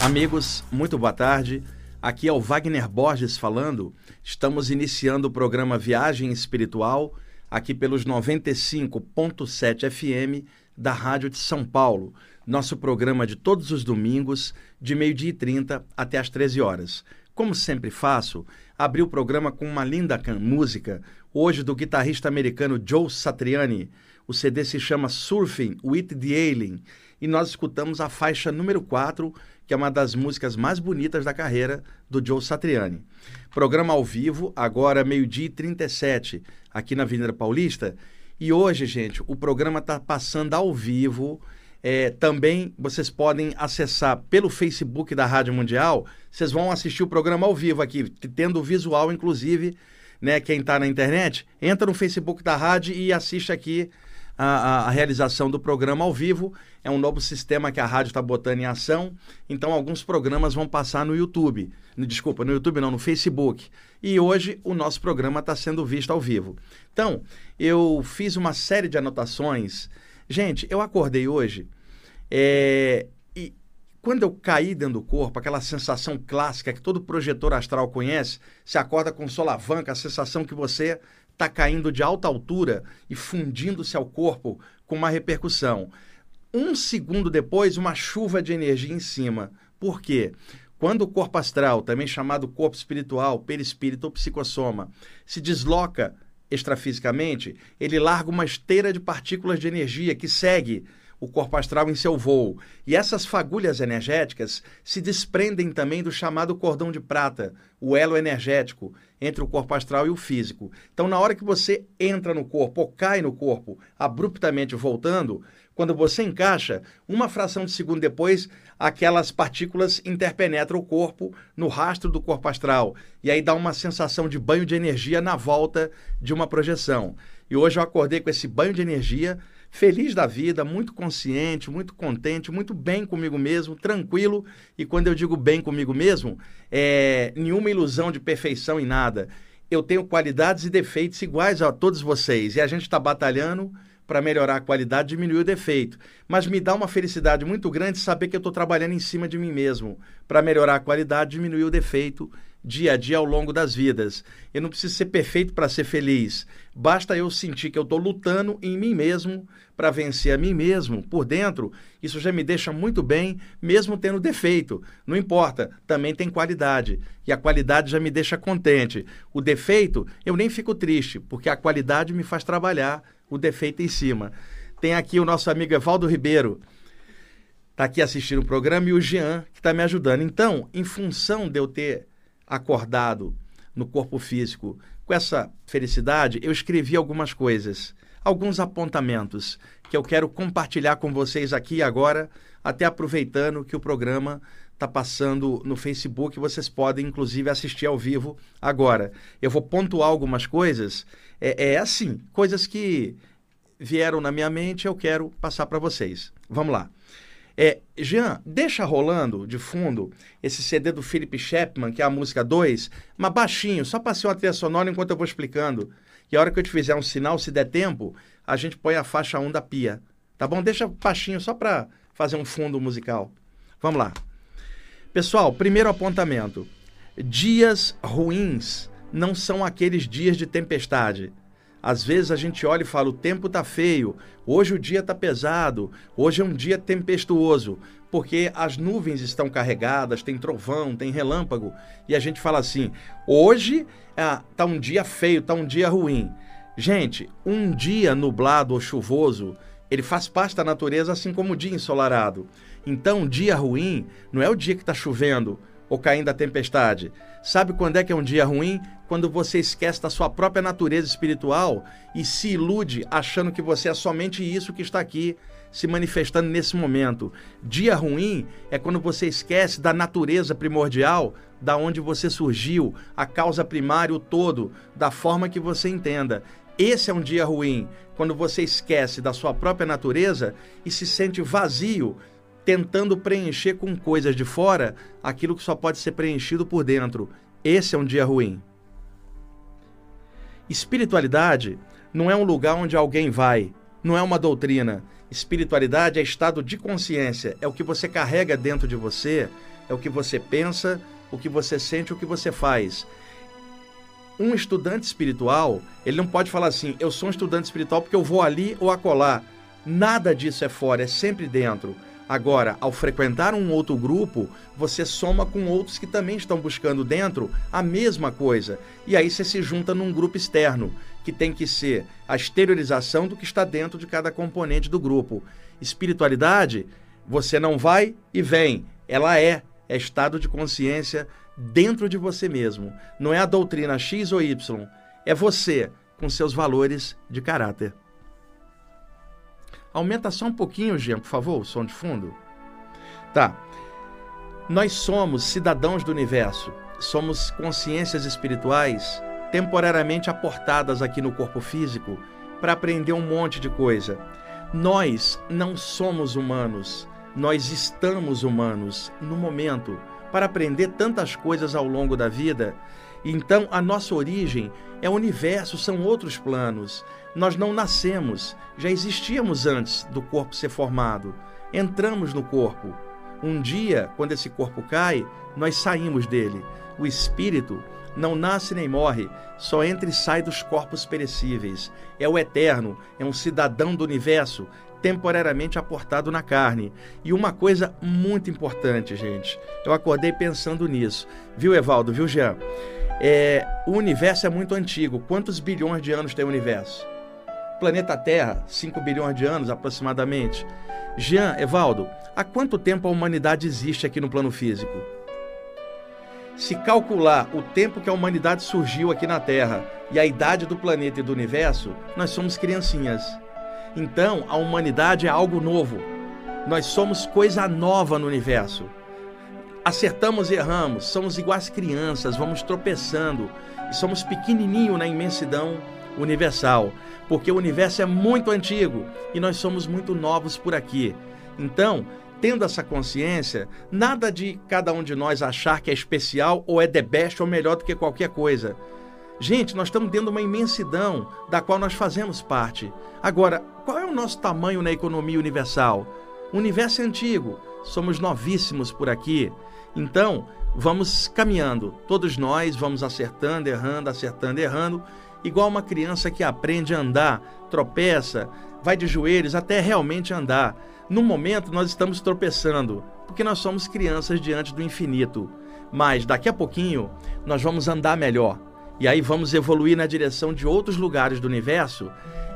Amigos, muito boa tarde. Aqui é o Wagner Borges falando. Estamos iniciando o programa Viagem Espiritual, aqui pelos 95.7 FM da Rádio de São Paulo. Nosso programa de todos os domingos, de meio-dia e 30 até as 13 horas. Como sempre faço, abri o programa com uma linda música, hoje do guitarrista americano Joe Satriani. O CD se chama Surfing with the Alien e nós escutamos a faixa número 4 que é uma das músicas mais bonitas da carreira do Joe Satriani. Programa ao vivo, agora meio-dia e 37, aqui na Avenida Paulista. E hoje, gente, o programa está passando ao vivo. É, também vocês podem acessar pelo Facebook da Rádio Mundial. Vocês vão assistir o programa ao vivo aqui, tendo visual, inclusive, né? Quem está na internet, entra no Facebook da rádio e assiste aqui a, a, realização do programa ao vivo. É um novo sistema que a rádio está botando em ação. Então, alguns programas vão passar no YouTube. Desculpa, no YouTube não, no Facebook. E hoje o nosso programa está sendo visto ao vivo. Então, eu fiz uma série de anotações. Gente, eu acordei hoje é, e quando eu caí dentro do corpo, aquela sensação clássica que todo projetor astral conhece, se acorda com solavanca, a sensação que você está caindo de alta altura e fundindo-se ao corpo com uma repercussão. Um segundo depois, uma chuva de energia em cima. Por quê? Quando o corpo astral, também chamado corpo espiritual, perispírito ou psicossoma, se desloca extrafisicamente, ele larga uma esteira de partículas de energia que segue o corpo astral em seu voo. E essas fagulhas energéticas se desprendem também do chamado cordão de prata, o elo energético entre o corpo astral e o físico. Então, na hora que você entra no corpo ou cai no corpo, abruptamente voltando, quando você encaixa, uma fração de segundo depois, aquelas partículas interpenetram o corpo no rastro do corpo astral. E aí dá uma sensação de banho de energia na volta de uma projeção. E hoje eu acordei com esse banho de energia feliz da vida, muito consciente, muito contente, muito bem comigo mesmo, tranquilo. E quando eu digo bem comigo mesmo, é nenhuma ilusão de perfeição em nada. Eu tenho qualidades e defeitos iguais a todos vocês e a gente está batalhando para melhorar a qualidade, diminuir o defeito. Mas me dá uma felicidade muito grande saber que eu estou trabalhando em cima de mim mesmo para melhorar a qualidade, diminuir o defeito dia a dia ao longo das vidas. Eu não preciso ser perfeito para ser feliz. Basta eu sentir que eu estou lutando em mim mesmo para vencer a mim mesmo por dentro. Isso já me deixa muito bem, mesmo tendo defeito. Não importa, também tem qualidade. E a qualidade já me deixa contente. O defeito, eu nem fico triste, porque a qualidade me faz trabalhar o defeito em cima. Tem aqui o nosso amigo Evaldo Ribeiro está aqui assistindo o programa e o Jean, que está me ajudando. Então, em função de eu ter acordado no corpo físico com essa felicidade, eu escrevi algumas coisas, alguns apontamentos que eu quero compartilhar com vocês aqui agora, até aproveitando que o programa está passando no Facebook, vocês podem inclusive assistir ao vivo agora. Eu vou pontuar algumas coisas, é, é assim, coisas que vieram na minha mente, eu quero passar para vocês. Vamos lá. É, Jean, deixa rolando de fundo esse CD do Philip Chapman, que é a música 2, mas baixinho, só para ser uma trilha sonora enquanto eu vou explicando. E a hora que eu te fizer um sinal, se der tempo, a gente põe a faixa 1 da pia. Tá bom? Deixa baixinho só para fazer um fundo musical. Vamos lá. Pessoal, primeiro apontamento. Dias ruins não são aqueles dias de tempestade. Às vezes a gente olha e fala: o tempo está feio, hoje o dia está pesado, hoje é um dia tempestuoso, porque as nuvens estão carregadas, tem trovão, tem relâmpago, e a gente fala assim: hoje está ah, um dia feio, está um dia ruim. Gente, um dia nublado ou chuvoso, ele faz parte da natureza, assim como o dia ensolarado. Então, dia ruim não é o dia que está chovendo ou caindo a tempestade. Sabe quando é que é um dia ruim? Quando você esquece da sua própria natureza espiritual e se ilude achando que você é somente isso que está aqui se manifestando nesse momento. Dia ruim é quando você esquece da natureza primordial, da onde você surgiu, a causa primária, o todo, da forma que você entenda. Esse é um dia ruim, quando você esquece da sua própria natureza e se sente vazio, tentando preencher com coisas de fora aquilo que só pode ser preenchido por dentro. Esse é um dia ruim. Espiritualidade não é um lugar onde alguém vai, não é uma doutrina. Espiritualidade é estado de consciência, é o que você carrega dentro de você é o que você pensa, o que você sente, o que você faz. Um estudante espiritual, ele não pode falar assim, eu sou um estudante espiritual porque eu vou ali ou acolá. Nada disso é fora, é sempre dentro. Agora, ao frequentar um outro grupo, você soma com outros que também estão buscando dentro a mesma coisa. E aí você se junta num grupo externo, que tem que ser a exteriorização do que está dentro de cada componente do grupo. Espiritualidade, você não vai e vem, ela é, é estado de consciência dentro de você mesmo. Não é a doutrina X ou Y, é você com seus valores de caráter. Aumenta só um pouquinho, Jean, por favor, o som de fundo. Tá. Nós somos cidadãos do universo, somos consciências espirituais temporariamente aportadas aqui no corpo físico para aprender um monte de coisa. Nós não somos humanos, nós estamos humanos no momento para aprender tantas coisas ao longo da vida. Então, a nossa origem é o universo, são outros planos. Nós não nascemos, já existíamos antes do corpo ser formado. Entramos no corpo. Um dia, quando esse corpo cai, nós saímos dele. O espírito não nasce nem morre, só entra e sai dos corpos perecíveis. É o eterno, é um cidadão do universo, temporariamente aportado na carne. E uma coisa muito importante, gente, eu acordei pensando nisso. Viu, Evaldo? Viu, Jean? É, o universo é muito antigo. Quantos bilhões de anos tem o universo? Planeta Terra, 5 bilhões de anos aproximadamente. Jean, Evaldo, há quanto tempo a humanidade existe aqui no plano físico? Se calcular o tempo que a humanidade surgiu aqui na Terra e a idade do planeta e do universo, nós somos criancinhas. Então, a humanidade é algo novo. Nós somos coisa nova no universo. Acertamos e erramos, somos iguais crianças, vamos tropeçando somos pequenininho na imensidão universal, porque o universo é muito antigo e nós somos muito novos por aqui. Então, tendo essa consciência, nada de cada um de nós achar que é especial ou é the best ou melhor do que qualquer coisa. Gente, nós estamos dentro de uma imensidão da qual nós fazemos parte. Agora, qual é o nosso tamanho na economia universal? O universo é antigo, somos novíssimos por aqui. Então, vamos caminhando. Todos nós vamos acertando, errando, acertando, errando igual uma criança que aprende a andar, tropeça, vai de joelhos até realmente andar. No momento, nós estamos tropeçando, porque nós somos crianças diante do infinito. Mas daqui a pouquinho, nós vamos andar melhor. E aí vamos evoluir na direção de outros lugares do universo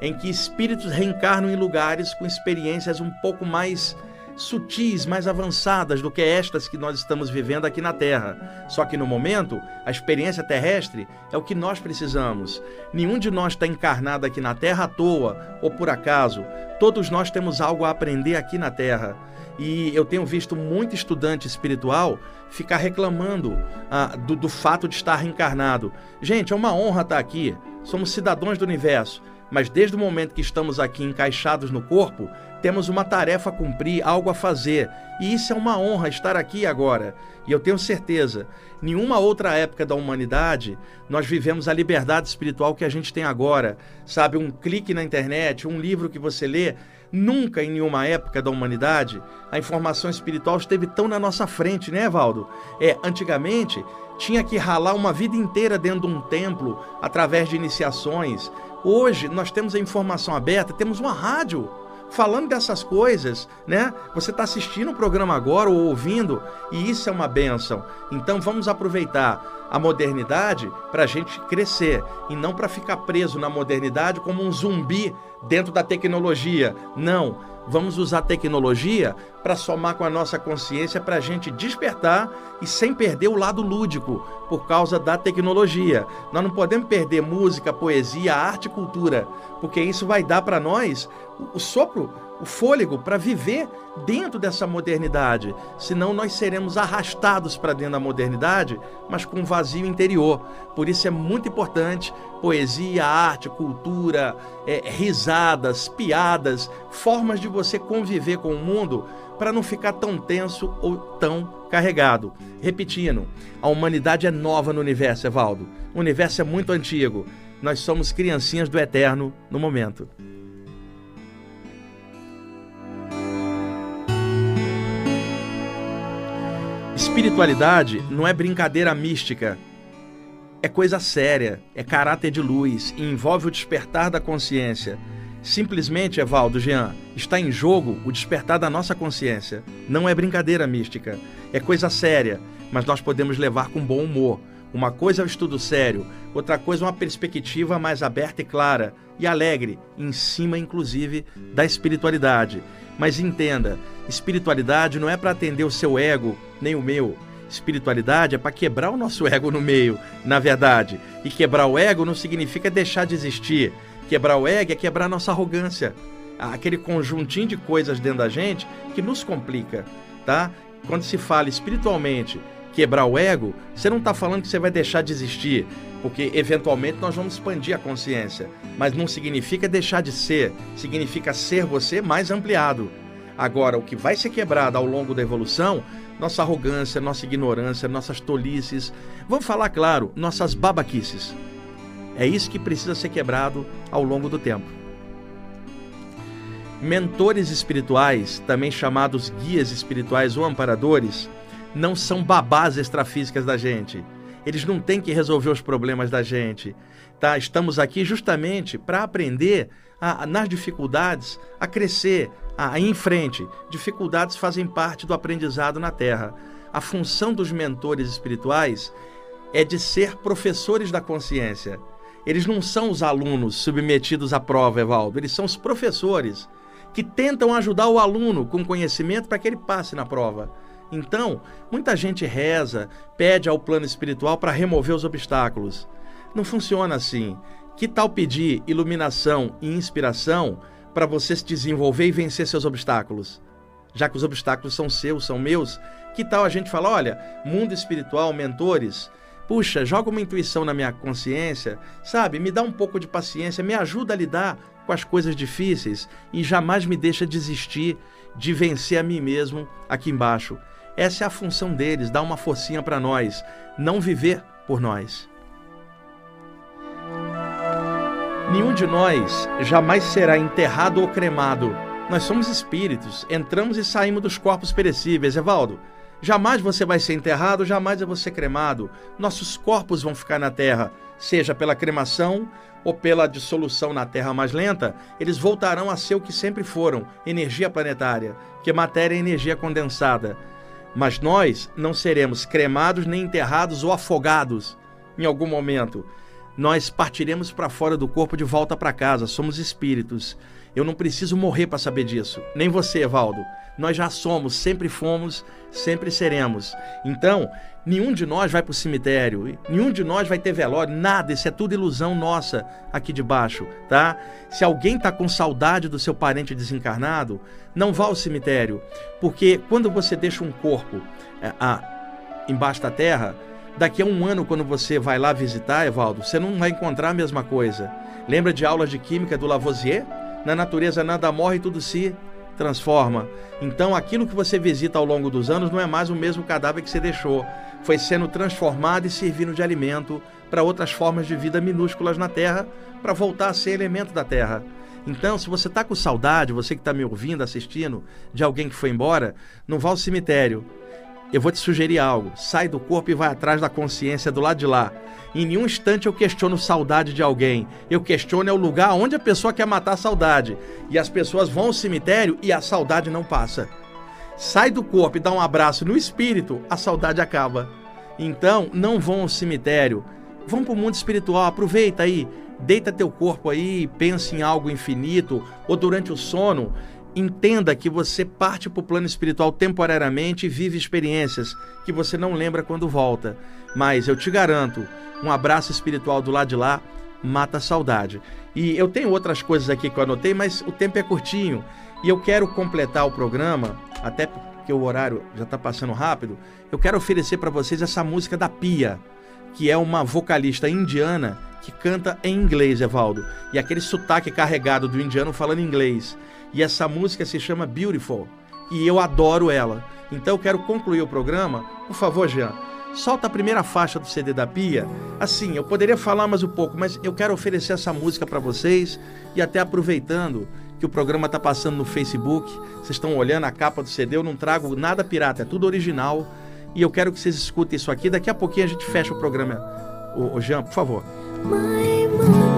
em que espíritos reencarnam em lugares com experiências um pouco mais sutis, mais avançadas do que estas que nós estamos vivendo aqui na Terra. Só que no momento, a experiência terrestre é o que nós precisamos. Nenhum de nós está encarnado aqui na Terra à toa ou por acaso. Todos nós temos algo a aprender aqui na Terra. E eu tenho visto muito estudante espiritual ficar reclamando ah, do, do fato de estar reencarnado. Gente, é uma honra estar aqui. Somos cidadãos do universo. Mas desde o momento que estamos aqui encaixados no corpo, temos uma tarefa a cumprir, algo a fazer. E isso é uma honra estar aqui agora. E eu tenho certeza, nenhuma outra época da humanidade nós vivemos a liberdade espiritual que a gente tem agora. Sabe, um clique na internet, um livro que você lê, Nunca em nenhuma época da humanidade a informação espiritual esteve tão na nossa frente, né, Valdo? É, antigamente tinha que ralar uma vida inteira dentro de um templo através de iniciações. Hoje nós temos a informação aberta, temos uma rádio falando dessas coisas, né? Você está assistindo o programa agora ou ouvindo, e isso é uma benção. Então vamos aproveitar a modernidade para a gente crescer e não para ficar preso na modernidade como um zumbi dentro da tecnologia. Não, vamos usar tecnologia para somar com a nossa consciência para a gente despertar e sem perder o lado lúdico por causa da tecnologia. Nós não podemos perder música, poesia, arte e cultura, porque isso vai dar para nós o sopro o fôlego para viver dentro dessa modernidade. Senão nós seremos arrastados para dentro da modernidade, mas com um vazio interior. Por isso é muito importante poesia, arte, cultura, é, risadas, piadas, formas de você conviver com o mundo para não ficar tão tenso ou tão carregado. Repetindo, a humanidade é nova no universo, Evaldo. O universo é muito antigo. Nós somos criancinhas do eterno no momento. Espiritualidade não é brincadeira mística. É coisa séria, é caráter de luz e envolve o despertar da consciência. Simplesmente, Evaldo Jean, está em jogo o despertar da nossa consciência. Não é brincadeira mística. É coisa séria, mas nós podemos levar com bom humor. Uma coisa é o estudo sério, outra coisa é uma perspectiva mais aberta e clara e alegre, em cima, inclusive, da espiritualidade. Mas entenda, espiritualidade não é para atender o seu ego, nem o meu. Espiritualidade é para quebrar o nosso ego no meio, na verdade. E quebrar o ego não significa deixar de existir. Quebrar o ego é quebrar a nossa arrogância. Aquele conjuntinho de coisas dentro da gente que nos complica, tá? Quando se fala espiritualmente quebrar o ego, você não está falando que você vai deixar de existir, porque eventualmente nós vamos expandir a consciência. Mas não significa deixar de ser, significa ser você mais ampliado. Agora, o que vai ser quebrado ao longo da evolução nossa arrogância, nossa ignorância, nossas tolices, vamos falar claro, nossas babaquices. É isso que precisa ser quebrado ao longo do tempo. Mentores espirituais, também chamados guias espirituais ou amparadores, não são babás extrafísicas da gente. Eles não têm que resolver os problemas da gente. Tá? Estamos aqui justamente para aprender a, nas dificuldades a crescer, a, ir em frente. Dificuldades fazem parte do aprendizado na Terra. A função dos mentores espirituais é de ser professores da consciência. Eles não são os alunos submetidos à prova, Evaldo, eles são os professores que tentam ajudar o aluno com conhecimento para que ele passe na prova. Então, muita gente reza, pede ao plano espiritual para remover os obstáculos. Não funciona assim. Que tal pedir iluminação e inspiração para você se desenvolver e vencer seus obstáculos? Já que os obstáculos são seus, são meus, que tal a gente falar, olha, mundo espiritual, mentores, puxa, joga uma intuição na minha consciência, sabe? Me dá um pouco de paciência, me ajuda a lidar com as coisas difíceis e jamais me deixa desistir de vencer a mim mesmo aqui embaixo. Essa é a função deles, dar uma forcinha para nós, não viver por nós. Nenhum de nós jamais será enterrado ou cremado. Nós somos espíritos, entramos e saímos dos corpos perecíveis. Evaldo, jamais você vai ser enterrado, jamais eu vou ser cremado. Nossos corpos vão ficar na terra, seja pela cremação ou pela dissolução na terra mais lenta, eles voltarão a ser o que sempre foram, energia planetária, que matéria é energia condensada. Mas nós não seremos cremados nem enterrados ou afogados em algum momento nós partiremos para fora do corpo de volta para casa. Somos espíritos. Eu não preciso morrer para saber disso. Nem você, Evaldo. Nós já somos, sempre fomos, sempre seremos. Então, nenhum de nós vai para o cemitério, nenhum de nós vai ter velório, nada. Isso é tudo ilusão nossa aqui de baixo, tá? Se alguém está com saudade do seu parente desencarnado, não vá ao cemitério, porque quando você deixa um corpo é, embaixo da terra, Daqui a um ano, quando você vai lá visitar, Evaldo, você não vai encontrar a mesma coisa. Lembra de aulas de química do Lavoisier? Na natureza nada morre, tudo se transforma. Então, aquilo que você visita ao longo dos anos não é mais o mesmo cadáver que você deixou. Foi sendo transformado e servindo de alimento para outras formas de vida minúsculas na Terra, para voltar a ser elemento da Terra. Então, se você está com saudade, você que está me ouvindo, assistindo, de alguém que foi embora, não vá ao cemitério eu vou te sugerir algo. Sai do corpo e vai atrás da consciência do lado de lá. Em nenhum instante eu questiono saudade de alguém. Eu questiono é o lugar onde a pessoa quer matar a saudade. E as pessoas vão ao cemitério e a saudade não passa. Sai do corpo e dá um abraço no espírito, a saudade acaba. Então, não vão ao cemitério. Vão para o mundo espiritual, aproveita aí. Deita teu corpo aí, pense em algo infinito, ou durante o sono, Entenda que você parte para o plano espiritual temporariamente e vive experiências que você não lembra quando volta. Mas eu te garanto, um abraço espiritual do lado de lá mata a saudade. E eu tenho outras coisas aqui que eu anotei, mas o tempo é curtinho. E eu quero completar o programa, até porque o horário já está passando rápido. Eu quero oferecer para vocês essa música da Pia, que é uma vocalista indiana que canta em inglês, Evaldo. E aquele sotaque carregado do indiano falando inglês. E essa música se chama Beautiful. E eu adoro ela. Então eu quero concluir o programa. Por favor, Jean, solta a primeira faixa do CD da Pia. Assim, eu poderia falar mais um pouco, mas eu quero oferecer essa música para vocês. E até aproveitando que o programa está passando no Facebook, vocês estão olhando a capa do CD, eu não trago nada pirata, é tudo original. E eu quero que vocês escutem isso aqui. Daqui a pouquinho a gente fecha o programa. O, o Jean, por favor. My mantra,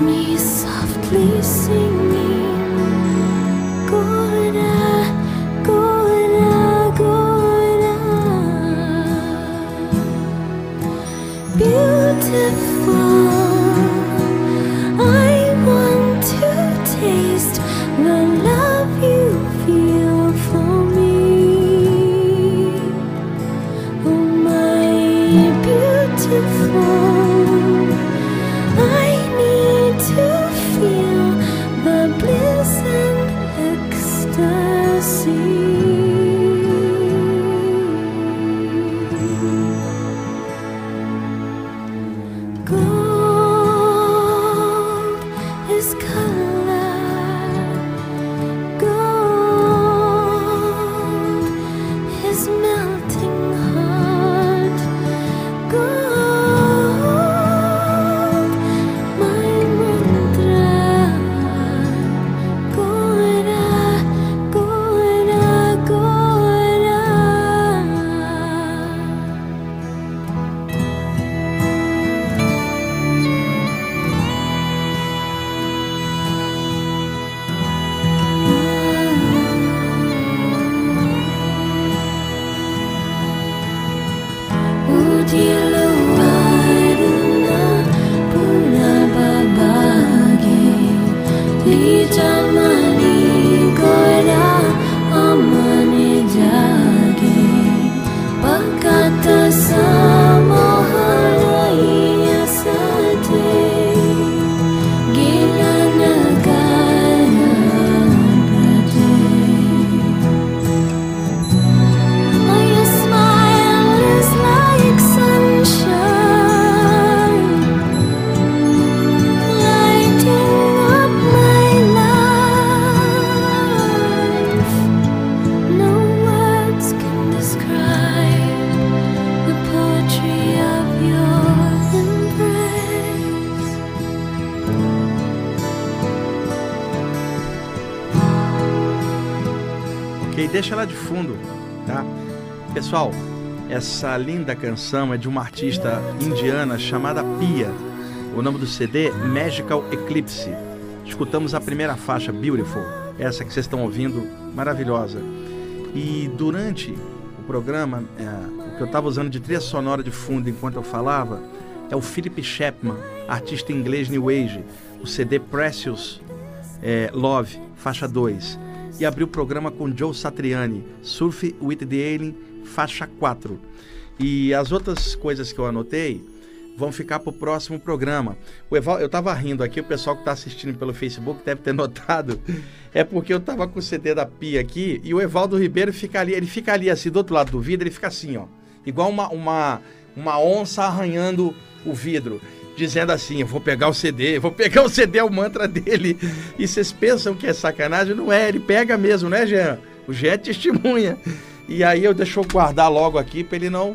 me softly singing. Essa linda canção é de uma artista indiana chamada Pia. O nome do CD Magical Eclipse. Escutamos a primeira faixa, Beautiful, essa que vocês estão ouvindo, maravilhosa. E durante o programa, é, o que eu estava usando de trilha sonora de fundo enquanto eu falava é o Philip Chapman, artista inglês New Age, o CD Precious é, Love, faixa 2. E abriu o programa com Joe Satriani, Surf with the Alien, faixa 4. E as outras coisas que eu anotei vão ficar para o próximo programa. O Eval, eu estava rindo aqui, o pessoal que está assistindo pelo Facebook deve ter notado. É porque eu estava com o CD da Pia aqui e o Evaldo Ribeiro fica ali, ele fica ali assim, do outro lado do vidro, ele fica assim, ó. Igual uma, uma, uma onça arranhando o vidro dizendo assim: eu vou pegar o CD, eu vou pegar o CD, é o mantra dele. E vocês pensam que é sacanagem? Não é, ele pega mesmo, né, Jean? O Jean é testemunha. E aí eu deixo guardar logo aqui para ele não,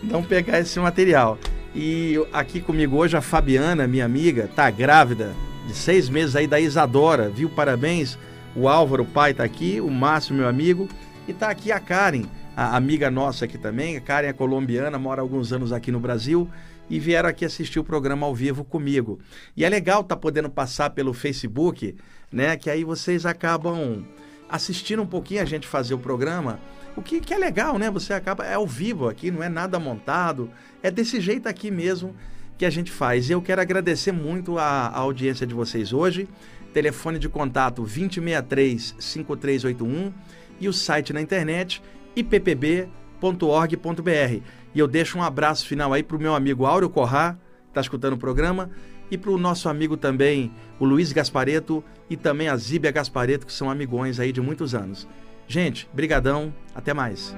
não pegar esse material. E aqui comigo hoje a Fabiana, minha amiga, tá grávida de seis meses aí da Isadora, viu? Parabéns. O Álvaro, o pai, tá aqui, o Márcio, meu amigo, e tá aqui a Karen, a amiga nossa aqui também. A Karen é colombiana, mora há alguns anos aqui no Brasil e vieram aqui assistir o programa ao vivo comigo. E é legal tá podendo passar pelo Facebook, né? Que aí vocês acabam assistindo um pouquinho a gente fazer o programa. O que, que é legal, né? Você acaba. É ao vivo aqui, não é nada montado. É desse jeito aqui mesmo que a gente faz. E eu quero agradecer muito a, a audiência de vocês hoje. Telefone de contato 2063-5381 e o site na internet ippb.org.br. E eu deixo um abraço final aí para o meu amigo Áureo Corrá, que está escutando o programa, e para o nosso amigo também, o Luiz Gaspareto, e também a Zíbia Gaspareto, que são amigões aí de muitos anos. Gente, brigadão, até mais.